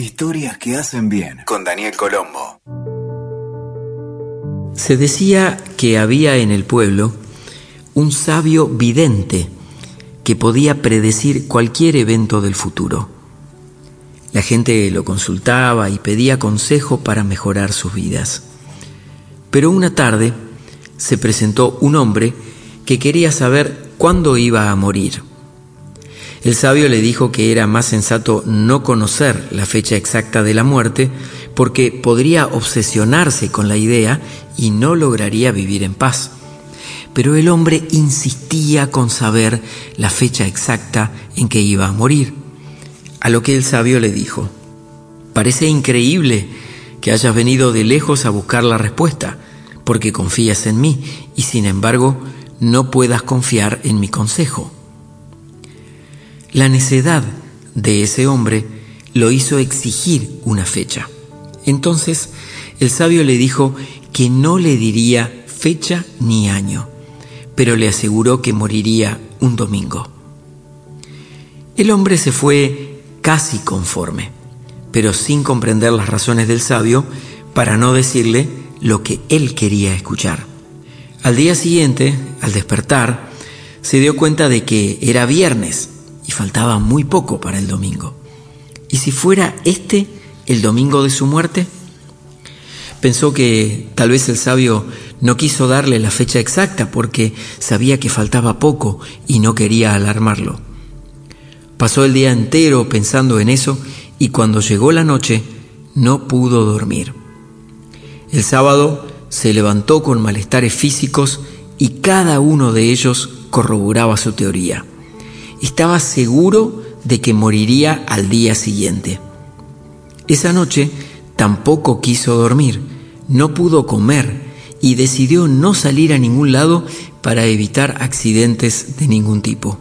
Historias que hacen bien con Daniel Colombo. Se decía que había en el pueblo un sabio vidente que podía predecir cualquier evento del futuro. La gente lo consultaba y pedía consejo para mejorar sus vidas. Pero una tarde se presentó un hombre que quería saber cuándo iba a morir. El sabio le dijo que era más sensato no conocer la fecha exacta de la muerte porque podría obsesionarse con la idea y no lograría vivir en paz. Pero el hombre insistía con saber la fecha exacta en que iba a morir. A lo que el sabio le dijo, parece increíble que hayas venido de lejos a buscar la respuesta, porque confías en mí y sin embargo no puedas confiar en mi consejo. La necedad de ese hombre lo hizo exigir una fecha. Entonces el sabio le dijo que no le diría fecha ni año, pero le aseguró que moriría un domingo. El hombre se fue casi conforme, pero sin comprender las razones del sabio para no decirle lo que él quería escuchar. Al día siguiente, al despertar, se dio cuenta de que era viernes y faltaba muy poco para el domingo. ¿Y si fuera este el domingo de su muerte? Pensó que tal vez el sabio no quiso darle la fecha exacta porque sabía que faltaba poco y no quería alarmarlo. Pasó el día entero pensando en eso y cuando llegó la noche no pudo dormir. El sábado se levantó con malestares físicos y cada uno de ellos corroboraba su teoría estaba seguro de que moriría al día siguiente. Esa noche tampoco quiso dormir, no pudo comer y decidió no salir a ningún lado para evitar accidentes de ningún tipo.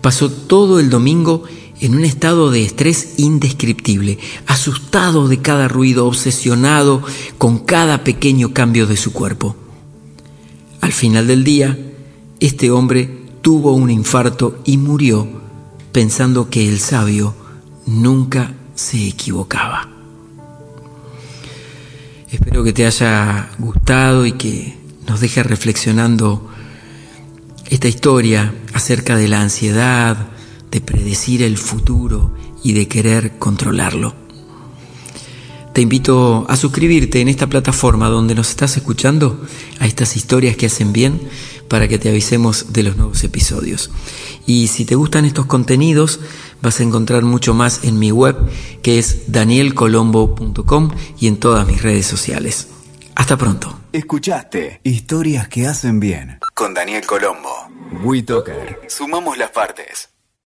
Pasó todo el domingo en un estado de estrés indescriptible, asustado de cada ruido, obsesionado con cada pequeño cambio de su cuerpo. Al final del día, este hombre tuvo un infarto y murió pensando que el sabio nunca se equivocaba. Espero que te haya gustado y que nos deje reflexionando esta historia acerca de la ansiedad, de predecir el futuro y de querer controlarlo. Te invito a suscribirte en esta plataforma donde nos estás escuchando a estas historias que hacen bien para que te avisemos de los nuevos episodios. Y si te gustan estos contenidos, vas a encontrar mucho más en mi web que es danielcolombo.com y en todas mis redes sociales. Hasta pronto. Escuchaste Historias que hacen bien con Daniel Colombo. WeToker. Sumamos las partes.